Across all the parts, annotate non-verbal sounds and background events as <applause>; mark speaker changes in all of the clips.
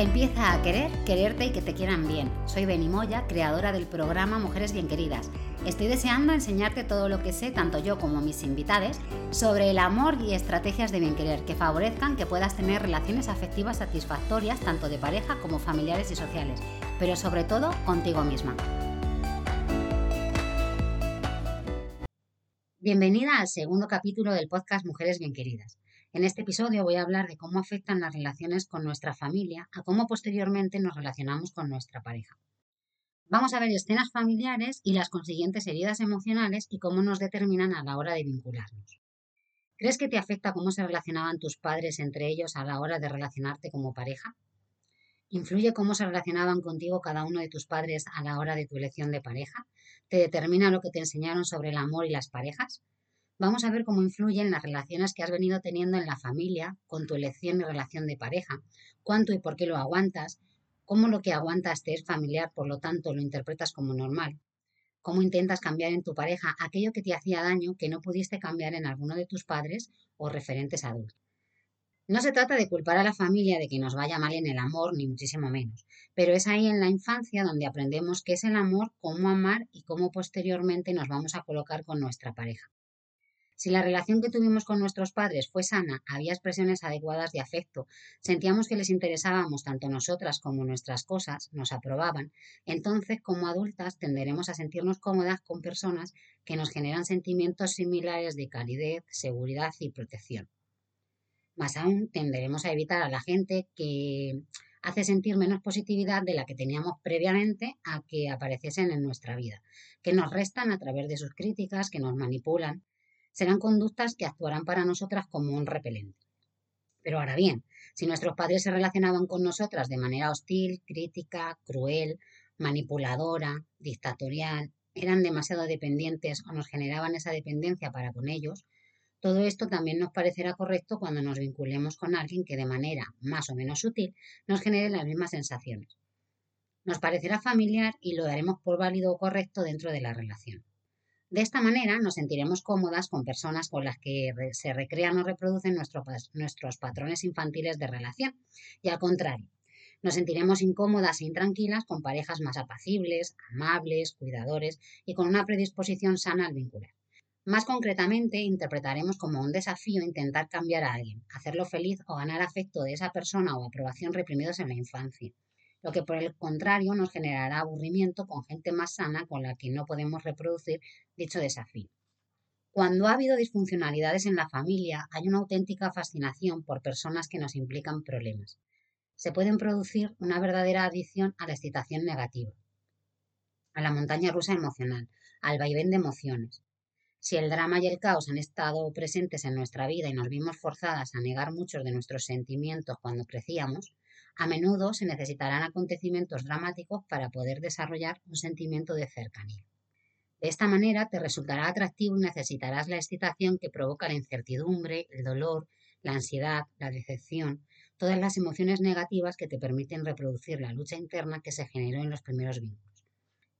Speaker 1: Empieza a querer, quererte y que te quieran bien. Soy Beni Moya, creadora del programa Mujeres Bien Queridas. Estoy deseando enseñarte todo lo que sé, tanto yo como mis invitados, sobre el amor y estrategias de bien querer que favorezcan que puedas tener relaciones afectivas satisfactorias, tanto de pareja como familiares y sociales, pero sobre todo contigo misma. Bienvenida al segundo capítulo del podcast Mujeres Bien Queridas. En este episodio voy a hablar de cómo afectan las relaciones con nuestra familia a cómo posteriormente nos relacionamos con nuestra pareja. Vamos a ver escenas familiares y las consiguientes heridas emocionales y cómo nos determinan a la hora de vincularnos. ¿Crees que te afecta cómo se relacionaban tus padres entre ellos a la hora de relacionarte como pareja? ¿Influye cómo se relacionaban contigo cada uno de tus padres a la hora de tu elección de pareja? ¿Te determina lo que te enseñaron sobre el amor y las parejas? Vamos a ver cómo influyen las relaciones que has venido teniendo en la familia con tu elección y relación de pareja, cuánto y por qué lo aguantas, cómo lo que aguantas te es familiar, por lo tanto lo interpretas como normal, cómo intentas cambiar en tu pareja aquello que te hacía daño que no pudiste cambiar en alguno de tus padres o referentes adultos. No se trata de culpar a la familia de que nos vaya mal en el amor, ni muchísimo menos, pero es ahí en la infancia donde aprendemos qué es el amor, cómo amar y cómo posteriormente nos vamos a colocar con nuestra pareja. Si la relación que tuvimos con nuestros padres fue sana, había expresiones adecuadas de afecto, sentíamos que les interesábamos tanto nosotras como nuestras cosas, nos aprobaban, entonces como adultas tenderemos a sentirnos cómodas con personas que nos generan sentimientos similares de calidez, seguridad y protección. Más aún, tenderemos a evitar a la gente que hace sentir menos positividad de la que teníamos previamente a que apareciesen en nuestra vida, que nos restan a través de sus críticas, que nos manipulan, serán conductas que actuarán para nosotras como un repelente. Pero ahora bien, si nuestros padres se relacionaban con nosotras de manera hostil, crítica, cruel, manipuladora, dictatorial, eran demasiado dependientes o nos generaban esa dependencia para con ellos, todo esto también nos parecerá correcto cuando nos vinculemos con alguien que de manera más o menos sutil nos genere las mismas sensaciones. Nos parecerá familiar y lo daremos por válido o correcto dentro de la relación. De esta manera nos sentiremos cómodas con personas con las que se recrean o reproducen nuestros patrones infantiles de relación. Y al contrario, nos sentiremos incómodas e intranquilas con parejas más apacibles, amables, cuidadores y con una predisposición sana al vincular. Más concretamente, interpretaremos como un desafío intentar cambiar a alguien, hacerlo feliz o ganar afecto de esa persona o aprobación reprimidos en la infancia lo que por el contrario nos generará aburrimiento con gente más sana con la que no podemos reproducir dicho desafío. Cuando ha habido disfuncionalidades en la familia, hay una auténtica fascinación por personas que nos implican problemas. Se pueden producir una verdadera adicción a la excitación negativa, a la montaña rusa emocional, al vaivén de emociones. Si el drama y el caos han estado presentes en nuestra vida y nos vimos forzadas a negar muchos de nuestros sentimientos cuando crecíamos, a menudo se necesitarán acontecimientos dramáticos para poder desarrollar un sentimiento de cercanía. De esta manera te resultará atractivo y necesitarás la excitación que provoca la incertidumbre, el dolor, la ansiedad, la decepción, todas las emociones negativas que te permiten reproducir la lucha interna que se generó en los primeros vínculos.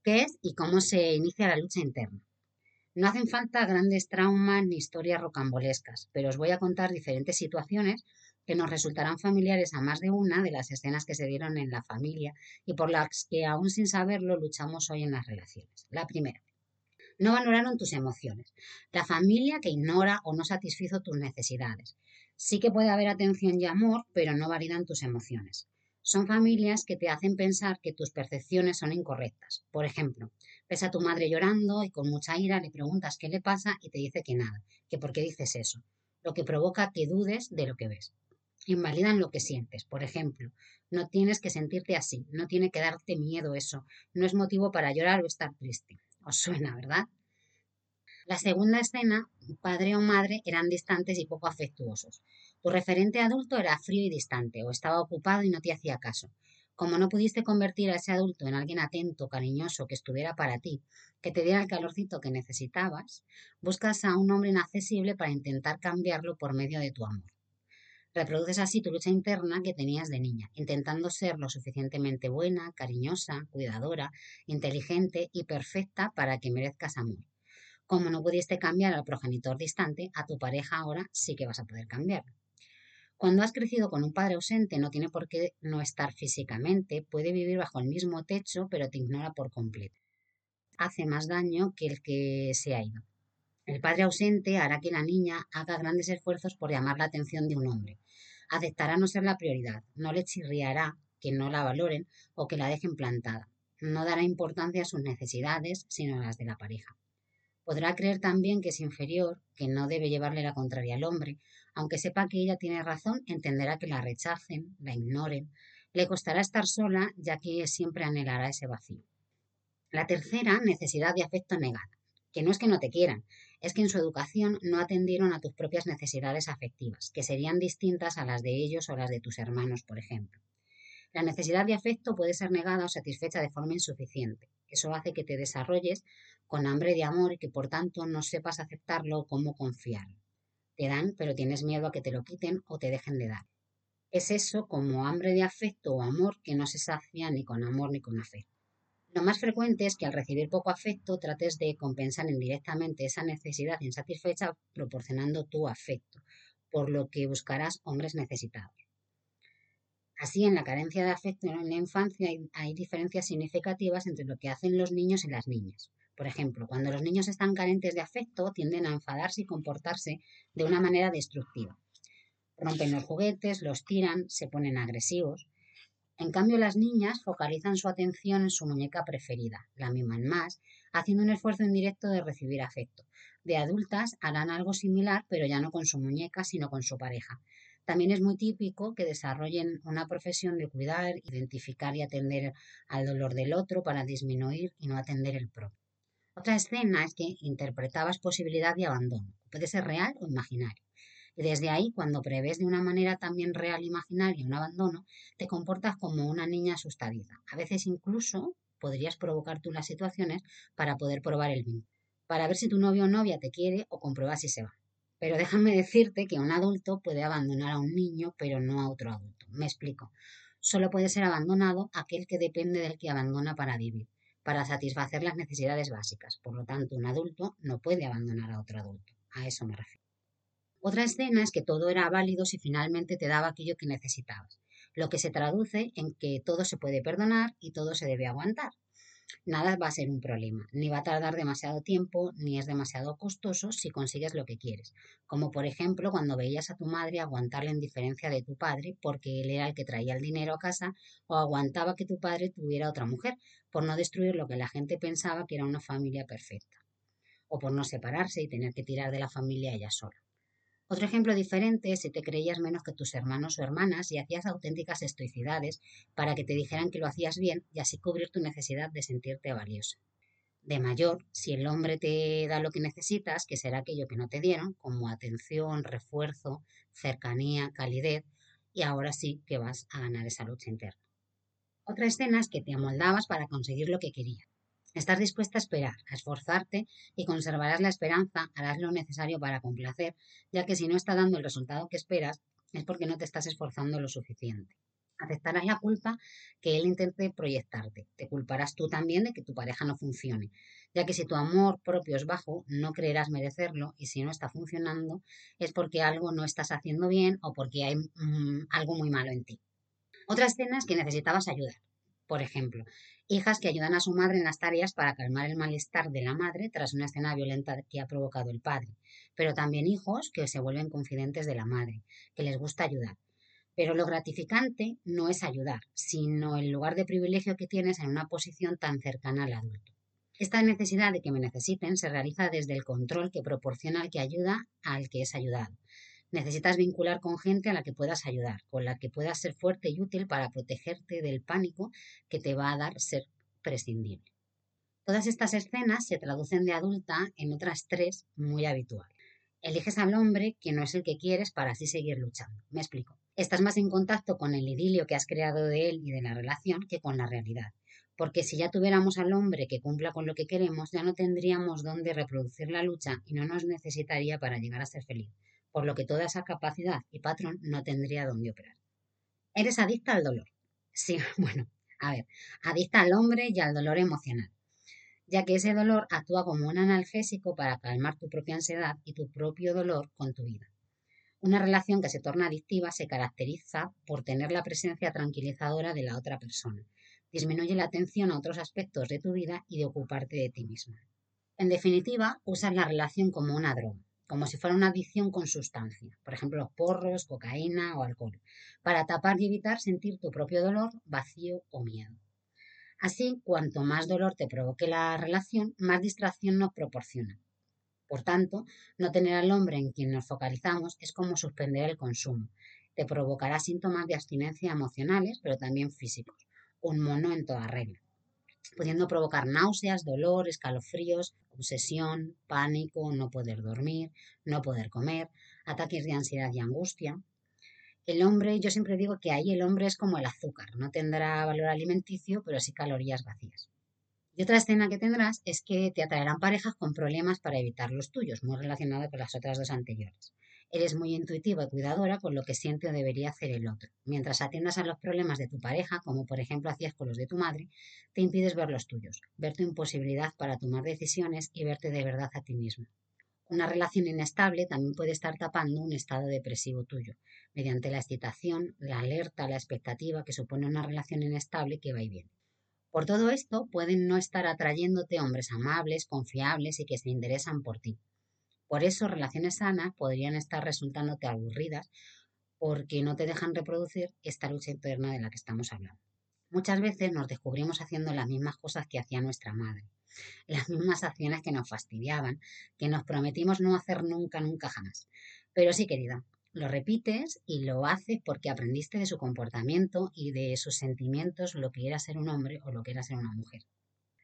Speaker 1: ¿Qué es y cómo se inicia la lucha interna? No hacen falta grandes traumas ni historias rocambolescas, pero os voy a contar diferentes situaciones que nos resultarán familiares a más de una de las escenas que se dieron en la familia y por las que aún sin saberlo luchamos hoy en las relaciones. La primera. No valoraron tus emociones. La familia que ignora o no satisfizo tus necesidades. Sí que puede haber atención y amor, pero no validan tus emociones. Son familias que te hacen pensar que tus percepciones son incorrectas. Por ejemplo, ves a tu madre llorando y con mucha ira le preguntas qué le pasa y te dice que nada, que por qué dices eso, lo que provoca que dudes de lo que ves invalidan lo que sientes. Por ejemplo, no tienes que sentirte así, no tiene que darte miedo eso, no es motivo para llorar o estar triste. Os suena, ¿verdad? La segunda escena, padre o madre eran distantes y poco afectuosos. Tu referente adulto era frío y distante, o estaba ocupado y no te hacía caso. Como no pudiste convertir a ese adulto en alguien atento, cariñoso, que estuviera para ti, que te diera el calorcito que necesitabas, buscas a un hombre inaccesible para intentar cambiarlo por medio de tu amor. Reproduces así tu lucha interna que tenías de niña, intentando ser lo suficientemente buena, cariñosa, cuidadora, inteligente y perfecta para que merezcas amor. Como no pudiste cambiar al progenitor distante, a tu pareja ahora sí que vas a poder cambiarlo. Cuando has crecido con un padre ausente no tiene por qué no estar físicamente, puede vivir bajo el mismo techo, pero te ignora por completo. Hace más daño que el que se ha ido. El padre ausente hará que la niña haga grandes esfuerzos por llamar la atención de un hombre. Aceptará no ser la prioridad, no le chirriará que no la valoren o que la dejen plantada. No dará importancia a sus necesidades, sino a las de la pareja. Podrá creer también que es inferior, que no debe llevarle la contraria al hombre, aunque sepa que ella tiene razón, entenderá que la rechacen, la ignoren. Le costará estar sola, ya que siempre anhelará ese vacío. La tercera, necesidad de afecto negada, que no es que no te quieran, es que en su educación no atendieron a tus propias necesidades afectivas, que serían distintas a las de ellos o las de tus hermanos, por ejemplo. La necesidad de afecto puede ser negada o satisfecha de forma insuficiente. Eso hace que te desarrolles con hambre de amor y que por tanto no sepas aceptarlo o cómo confiarlo te dan, pero tienes miedo a que te lo quiten o te dejen de dar. Es eso como hambre de afecto o amor que no se sacia ni con amor ni con afecto. Lo más frecuente es que al recibir poco afecto trates de compensar indirectamente esa necesidad insatisfecha proporcionando tu afecto, por lo que buscarás hombres necesitados. Así, en la carencia de afecto en la infancia hay, diferencias significativas entre lo que hacen los niños y las niñas. Por ejemplo, cuando los niños están carentes de afecto, tienden a enfadarse y comportarse de una manera destructiva. Rompen los juguetes, los tiran, se ponen agresivos. En cambio, las niñas focalizan su atención en su muñeca preferida, la miman más, haciendo un esfuerzo indirecto de recibir afecto. De adultas harán algo similar, pero ya no con su muñeca, sino con su pareja. También es muy típico que desarrollen una profesión de cuidar, identificar y atender al dolor del otro para disminuir y no atender el propio. Otra escena es que interpretabas posibilidad de abandono. Puede ser real o imaginario. Desde ahí, cuando prevés de una manera también real e imaginaria un abandono, te comportas como una niña asustadiza. A veces incluso podrías provocar tú las situaciones para poder probar el vínculo, para ver si tu novio o novia te quiere o comprueba si se va. Pero déjame decirte que un adulto puede abandonar a un niño, pero no a otro adulto. Me explico. Solo puede ser abandonado aquel que depende del que abandona para vivir para satisfacer las necesidades básicas. Por lo tanto, un adulto no puede abandonar a otro adulto. A eso me refiero. Otra escena es que todo era válido si finalmente te daba aquello que necesitabas, lo que se traduce en que todo se puede perdonar y todo se debe aguantar nada va a ser un problema, ni va a tardar demasiado tiempo, ni es demasiado costoso si consigues lo que quieres. Como por ejemplo cuando veías a tu madre aguantar la indiferencia de tu padre porque él era el que traía el dinero a casa o aguantaba que tu padre tuviera otra mujer por no destruir lo que la gente pensaba que era una familia perfecta. O por no separarse y tener que tirar de la familia ella sola. Otro ejemplo diferente es si te creías menos que tus hermanos o hermanas y hacías auténticas estoicidades para que te dijeran que lo hacías bien y así cubrir tu necesidad de sentirte valiosa. De mayor, si el hombre te da lo que necesitas, que será aquello que no te dieron, como atención, refuerzo, cercanía, calidez, y ahora sí que vas a ganar esa lucha interna. Otra escena es que te amoldabas para conseguir lo que querías. Estás dispuesta a esperar, a esforzarte y conservarás la esperanza, harás lo necesario para complacer, ya que si no está dando el resultado que esperas, es porque no te estás esforzando lo suficiente. Aceptarás la culpa que él intente proyectarte. Te culparás tú también de que tu pareja no funcione, ya que si tu amor propio es bajo, no creerás merecerlo y si no está funcionando es porque algo no estás haciendo bien o porque hay mm, algo muy malo en ti. Otra escena es que necesitabas ayudar. Por ejemplo, hijas que ayudan a su madre en las tareas para calmar el malestar de la madre tras una escena violenta que ha provocado el padre, pero también hijos que se vuelven confidentes de la madre, que les gusta ayudar. Pero lo gratificante no es ayudar, sino el lugar de privilegio que tienes en una posición tan cercana al adulto. Esta necesidad de que me necesiten se realiza desde el control que proporciona al que ayuda al que es ayudado, Necesitas vincular con gente a la que puedas ayudar, con la que puedas ser fuerte y útil para protegerte del pánico que te va a dar ser prescindible. Todas estas escenas se traducen de adulta en otras tres muy habituales. Eliges al hombre que no es el que quieres para así seguir luchando. Me explico. Estás más en contacto con el idilio que has creado de él y de la relación que con la realidad. Porque si ya tuviéramos al hombre que cumpla con lo que queremos, ya no tendríamos dónde reproducir la lucha y no nos necesitaría para llegar a ser feliz por lo que toda esa capacidad y patrón no tendría dónde operar. Eres adicta al dolor. Sí, <laughs> bueno, a ver, adicta al hombre y al dolor emocional, ya que ese dolor actúa como un analgésico para calmar tu propia ansiedad y tu propio dolor con tu vida. Una relación que se torna adictiva se caracteriza por tener la presencia tranquilizadora de la otra persona. Disminuye la atención a otros aspectos de tu vida y de ocuparte de ti misma. En definitiva, usas la relación como una droga, como si fuera una adicción con sustancia, por ejemplo, los porros, cocaína o alcohol, para tapar y evitar sentir tu propio dolor, vacío o miedo. Así, cuanto más dolor te provoque la relación, más distracción nos proporciona. Por tanto, no tener al hombre en quien nos focalizamos es como suspender el consumo. Te provocará síntomas de abstinencia emocionales, pero también físicos. Un mono en toda regla pudiendo provocar náuseas, dolor, escalofríos, obsesión, pánico, no poder dormir, no poder comer, ataques de ansiedad y angustia. El hombre, yo siempre digo que ahí el hombre es como el azúcar, no tendrá valor alimenticio, pero sí calorías vacías. Y otra escena que tendrás es que te atraerán parejas con problemas para evitar los tuyos, muy relacionado con las otras dos anteriores. Eres muy intuitiva y cuidadora con lo que siente o debería hacer el otro. Mientras atiendas a los problemas de tu pareja, como por ejemplo hacías con los de tu madre, te impides ver los tuyos, ver tu imposibilidad para tomar decisiones y verte de verdad a ti mismo. Una relación inestable también puede estar tapando un estado depresivo tuyo, mediante la excitación, la alerta, la expectativa que supone una relación inestable que va y viene. Por todo esto, pueden no estar atrayéndote hombres amables, confiables y que se interesan por ti. Por eso, relaciones sanas podrían estar resultándote aburridas porque no te dejan reproducir esta lucha interna de la que estamos hablando. Muchas veces nos descubrimos haciendo las mismas cosas que hacía nuestra madre, las mismas acciones que nos fastidiaban, que nos prometimos no hacer nunca, nunca jamás. Pero sí, querida, lo repites y lo haces porque aprendiste de su comportamiento y de sus sentimientos lo que era ser un hombre o lo que era ser una mujer.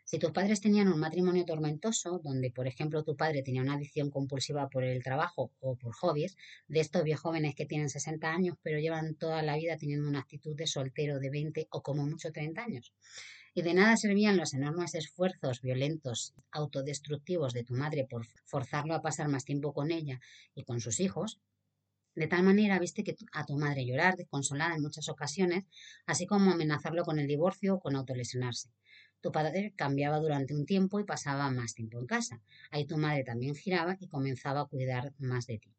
Speaker 1: Si tus padres tenían un matrimonio tormentoso, donde por ejemplo tu padre tenía una adicción compulsiva por el trabajo o por hobbies, de estos viejos jóvenes que tienen 60 años pero llevan toda la vida teniendo una actitud de soltero de 20 o como mucho 30 años. Y de nada servían los enormes esfuerzos violentos, autodestructivos de tu madre por forzarlo a pasar más tiempo con ella y con sus hijos, de tal manera viste que a tu madre llorar desconsolada en muchas ocasiones, así como amenazarlo con el divorcio o con autolesionarse. Tu padre cambiaba durante un tiempo y pasaba más tiempo en casa. Ahí tu madre también giraba y comenzaba a cuidar más de ti.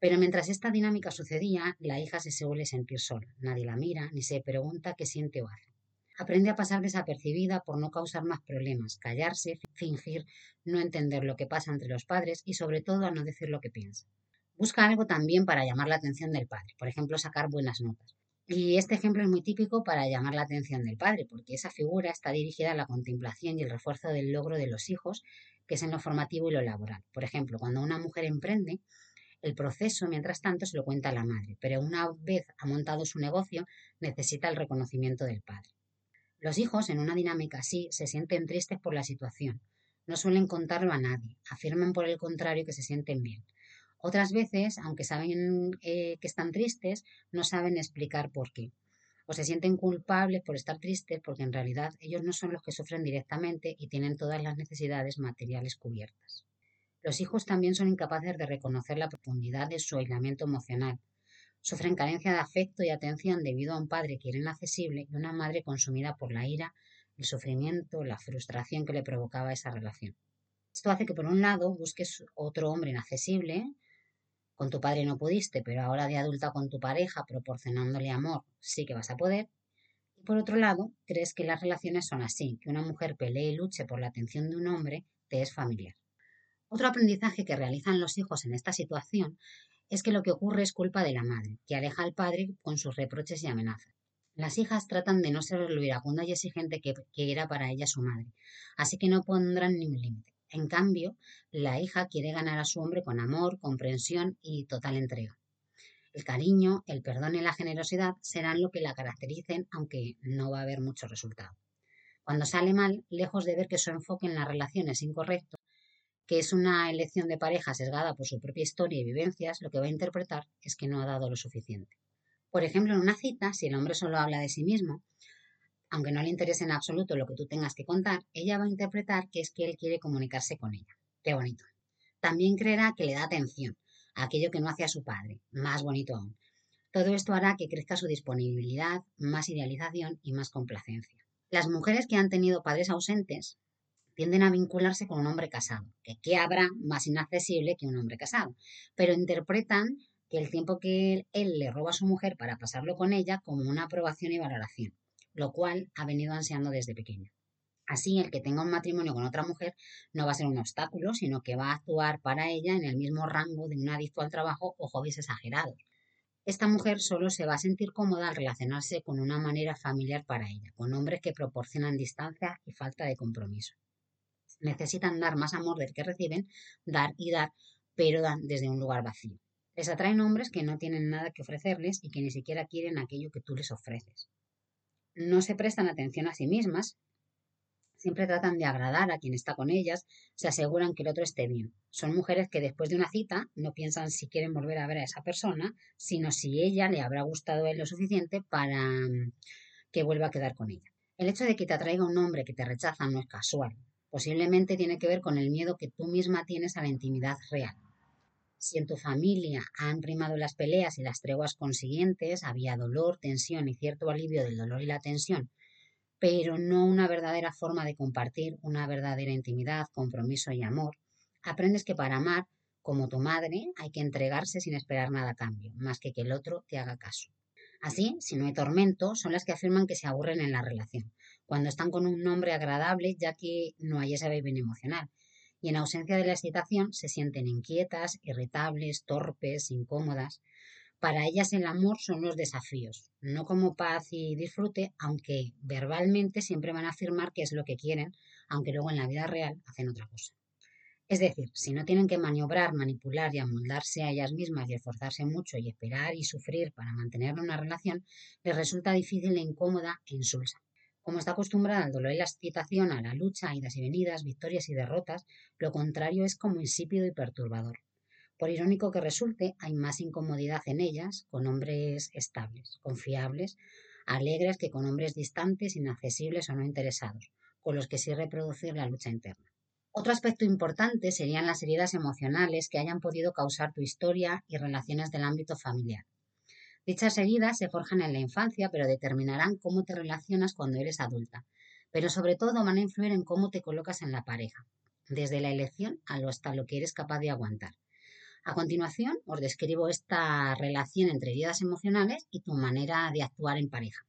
Speaker 1: Pero mientras esta dinámica sucedía, la hija se suele sentir sola. Nadie la mira ni se pregunta qué siente o hace. Aprende a pasar desapercibida por no causar más problemas, callarse, fingir no entender lo que pasa entre los padres y sobre todo a no decir lo que piensa. Busca algo también para llamar la atención del padre, por ejemplo, sacar buenas notas. Y este ejemplo es muy típico para llamar la atención del padre, porque esa figura está dirigida a la contemplación y el refuerzo del logro de los hijos, que es en lo formativo y lo laboral. Por ejemplo, cuando una mujer emprende, el proceso, mientras tanto, se lo cuenta la madre, pero una vez ha montado su negocio, necesita el reconocimiento del padre. Los hijos, en una dinámica así, se sienten tristes por la situación. No suelen contarlo a nadie, afirman por el contrario que se sienten bien. Otras veces, aunque saben eh, que están tristes, no saben explicar por qué. O se sienten culpables por estar tristes porque en realidad ellos no son los que sufren directamente y tienen todas las necesidades materiales cubiertas. Los hijos también son incapaces de reconocer la profundidad de su aislamiento emocional. Sufren carencia de afecto y atención debido a un padre que era inaccesible y una madre consumida por la ira, el sufrimiento, la frustración que le provocaba esa relación. Esto hace que por un lado busques otro hombre inaccesible, con tu padre no pudiste, pero ahora de adulta con tu pareja, proporcionándole amor, sí que vas a poder. Y por otro lado, crees que las relaciones son así, que una mujer pelee y luche por la atención de un hombre te es familiar. Otro aprendizaje que realizan los hijos en esta situación es que lo que ocurre es culpa de la madre, que aleja al padre con sus reproches y amenazas. Las hijas tratan de no ser lo iracunda y exigente que, que era para ella su madre, así que no pondrán ni un límite. En cambio, la hija quiere ganar a su hombre con amor, comprensión y total entrega. El cariño, el perdón y la generosidad serán lo que la caractericen, aunque no va a haber mucho resultado. Cuando sale mal, lejos de ver que su enfoque en la relación es incorrecto, que es una elección de pareja sesgada por su propia historia y vivencias, lo que va a interpretar es que no ha dado lo suficiente. Por ejemplo, en una cita, si el hombre solo habla de sí mismo, aunque no le interese en absoluto lo que tú tengas que contar, ella va a interpretar que es que él quiere comunicarse con ella. Qué bonito. También creerá que le da atención a aquello que no hace a su padre. Más bonito aún. Todo esto hará que crezca su disponibilidad, más idealización y más complacencia. Las mujeres que han tenido padres ausentes tienden a vincularse con un hombre casado, que qué habrá más inaccesible que un hombre casado, pero interpretan que el tiempo que él le roba a su mujer para pasarlo con ella como una aprobación y valoración, lo cual ha venido ansiando desde pequeña. Así, el que tenga un matrimonio con otra mujer no va a ser un obstáculo, sino que va a actuar para ella en el mismo rango de un adicto al trabajo o hobbies exagerados. Esta mujer solo se va a sentir cómoda al relacionarse con una manera familiar para ella, con hombres que proporcionan distancia y falta de compromiso. Necesitan dar más amor del que reciben, dar y dar, pero dan desde un lugar vacío. Les atraen hombres que no tienen nada que ofrecerles y que ni siquiera quieren aquello que tú les ofreces. No se prestan atención a sí mismas, Siempre tratan de agradar a quien está con ellas, se aseguran que el otro esté bien. Son mujeres que después de una cita no piensan si quieren volver a ver a esa persona, sino si ella le habrá gustado a él lo suficiente para mm, que vuelva a quedar con ella. El hecho de que te atraiga un hombre que te rechaza no es casual. Posiblemente tiene que ver con el miedo que tú misma tienes a la intimidad real. Si en tu familia han primado las peleas y las treguas consiguientes, había dolor, tensión y cierto alivio del dolor y la tensión, pero no una verdadera forma de compartir, una verdadera intimidad, compromiso y amor, aprendes que para amar, como tu madre, hay que entregarse sin esperar nada a cambio, más que que el otro te haga caso. Así, si no hay tormento, son las que afirman que se aburren en la relación, cuando están con un nombre agradable, ya que no hay ese vaivén emocional. Y en ausencia de la excitación se sienten inquietas, irritables, torpes, incómodas. Para ellas el amor son los desafíos, no como paz y disfrute, aunque verbalmente siempre van a afirmar que es lo que quieren, aunque luego en la vida real hacen otra cosa. Es decir, si no tienen que maniobrar, manipular y amoldarse a ellas mismas y esforzarse mucho y esperar y sufrir para mantener una relación, les resulta difícil e incómoda e insulsa. Como está acostumbrada al dolor y la excitación, a la lucha, idas y venidas, victorias y derrotas, lo contrario es como insípido y perturbador. Por irónico que resulte, hay más incomodidad en ellas con hombres estables, confiables, alegres que con hombres distantes, inaccesibles o no interesados, con los que sí reproducir la lucha interna. Otro aspecto importante serían las heridas emocionales que hayan podido causar tu historia y relaciones del ámbito familiar. Dichas heridas se forjan en la infancia, pero determinarán cómo te relacionas cuando eres adulta. Pero sobre todo van a influir en cómo te colocas en la pareja, desde la elección hasta lo que eres capaz de aguantar. A continuación, os describo esta relación entre heridas emocionales y tu manera de actuar en pareja.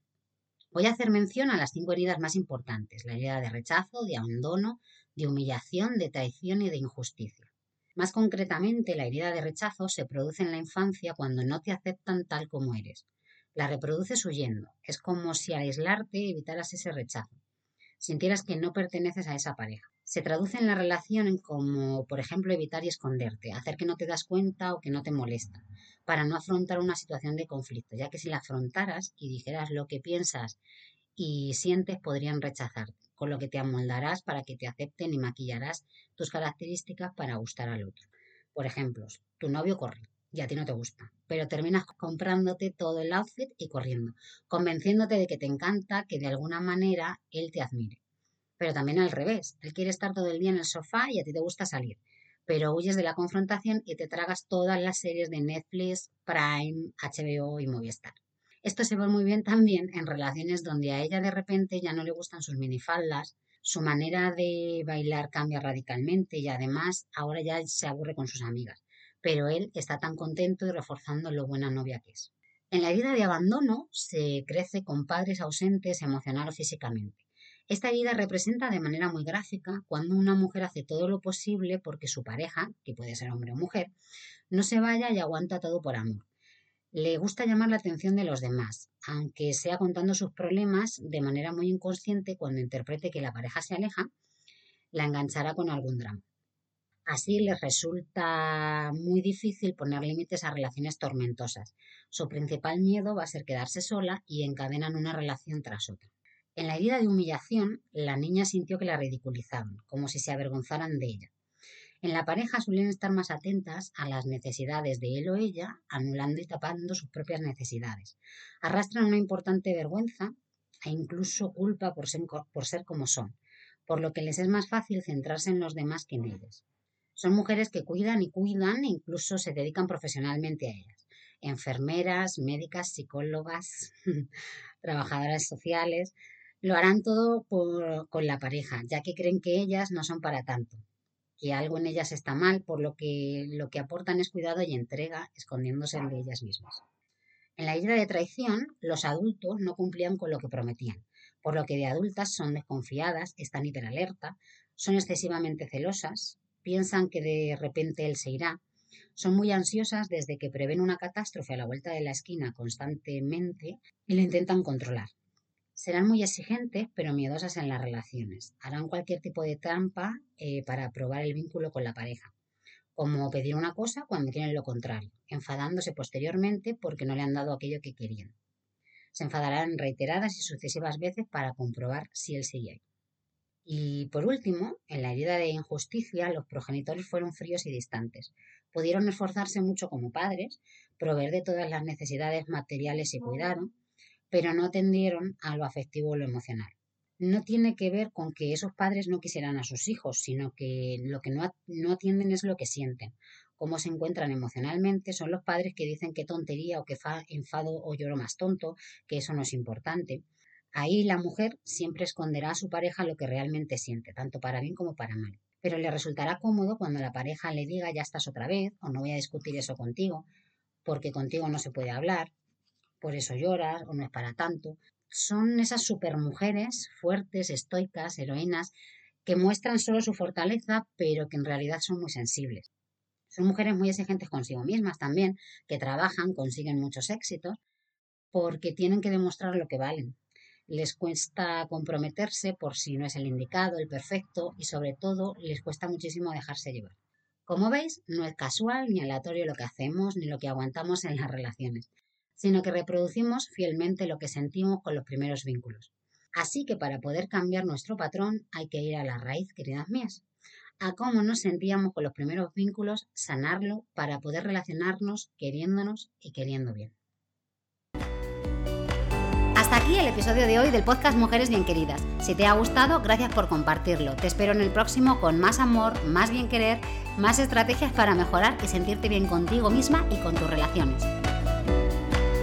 Speaker 1: Voy a hacer mención a las cinco heridas más importantes, la herida de rechazo, de abandono, de humillación, de traición y de injusticia. Más concretamente, la herida de rechazo se produce en la infancia cuando no te aceptan tal como eres. La reproduces huyendo. Es como si al aislarte evitaras ese rechazo. Sintieras que no perteneces a esa pareja se traduce en la relación como, por ejemplo, evitar y esconderte, hacer que no te das cuenta o que no te molesta, para no afrontar una situación de conflicto, ya que si la afrontaras y dijeras lo que piensas y sientes, podrían rechazarte, con lo que te amoldarás para que te acepten y maquillarás tus características para gustar al otro. Por ejemplo, tu novio corre y a ti no te gusta, pero terminas comprándote todo el outfit y corriendo, convenciéndote de que te encanta que de alguna manera él te admire pero también al revés. Él quiere estar todo el día en el sofá y a ti te gusta salir, pero huyes de la confrontación y te tragas todas las series de Netflix, Prime, HBO y Movistar. Esto se ve muy bien también en relaciones donde a ella de repente ya no le gustan sus minifaldas, su manera de bailar cambia radicalmente y además ahora ya se aburre con sus amigas, pero él está tan contento y reforzando lo buena novia que es. En la vida de abandono se crece con padres ausentes emocional o físicamente. Esta herida representa de manera muy gráfica cuando una mujer hace todo lo posible porque su pareja, que puede ser hombre o mujer, no se vaya y aguanta todo por amor. Le gusta llamar la atención de los demás, aunque sea contando sus problemas de manera muy inconsciente cuando interprete que la pareja se aleja, la enganchará con algún drama. Así les resulta muy difícil poner límites a relaciones tormentosas. Su principal miedo va a ser quedarse sola y encadenan una relación tras otra. En la herida de humillación, la niña sintió que la ridiculizaban, como si se avergonzaran de ella. En la pareja suelen estar más atentas a las necesidades de él o ella, anulando y tapando sus propias necesidades. Arrastran una importante vergüenza e incluso culpa por ser, como son, por lo que les es más fácil centrarse en los demás que en ellas. Son mujeres que cuidan y cuidan e incluso se dedican profesionalmente a ellas. Enfermeras, médicas, psicólogas, <laughs> trabajadoras sociales, lo harán todo con la pareja, ya que creen que ellas no son para tanto. Que algo en ellas está mal, por lo que lo que aportan es cuidado y entrega, escondiéndose de ellas mismas. En la isla de traición, los adultos no cumplían con lo que prometían, por lo que de adultas son desconfiadas, están hiperalerta, son excesivamente celosas, piensan que de repente él se irá, son muy ansiosas desde que prevén una catástrofe a la vuelta de la esquina constantemente y lo intentan controlar. Serán muy exigentes, pero miedosas en las relaciones. Harán cualquier tipo de trampa eh, para probar el vínculo con la pareja, como pedir una cosa cuando quieren lo contrario, enfadándose posteriormente porque no le han dado aquello que querían. Se enfadarán reiteradas y sucesivas veces para comprobar si él sigue ahí. Y por último, en la herida de injusticia, los progenitores fueron fríos y distantes. Pudieron esforzarse mucho como padres, proveer de todas las necesidades materiales y cuidado, pero no atendieron a lo afectivo o lo emocional. No tiene que ver con que esos padres no quisieran a sus hijos, sino que lo que no, atienden es lo que sienten. Cómo se encuentran emocionalmente son los padres que dicen qué tontería o qué enfado o lloro más tonto, que eso no es importante. Ahí la mujer siempre esconderá a su pareja lo que realmente siente, tanto para bien como para mal. Pero le resultará cómodo cuando la pareja le diga ya estás otra vez o no voy a discutir eso contigo, porque contigo no se puede hablar, por eso lloras o no es para tanto. Son esas supermujeres fuertes, estoicas, heroínas, que muestran solo su fortaleza, pero que en realidad son muy sensibles. Son mujeres muy exigentes consigo mismas también, que trabajan, consiguen muchos éxitos, porque tienen que demostrar lo que valen, les cuesta comprometerse por si no es el indicado, el perfecto y sobre todo les cuesta muchísimo dejarse llevar. Como veis, no es casual ni aleatorio lo que hacemos ni lo que aguantamos en las relaciones, sino que reproducimos fielmente lo que sentimos con los primeros vínculos. Así que para poder cambiar nuestro patrón hay que ir a la raíz, queridas mías, a cómo nos sentíamos con los primeros vínculos, sanarlo para poder relacionarnos queriéndonos y queriendo bien. Hasta aquí el episodio de hoy del podcast Mujeres Bien Queridas. Si te ha gustado, gracias por compartirlo. Te espero en el próximo con más amor, más bien querer, más estrategias para mejorar y sentirte bien contigo misma y con tus relaciones.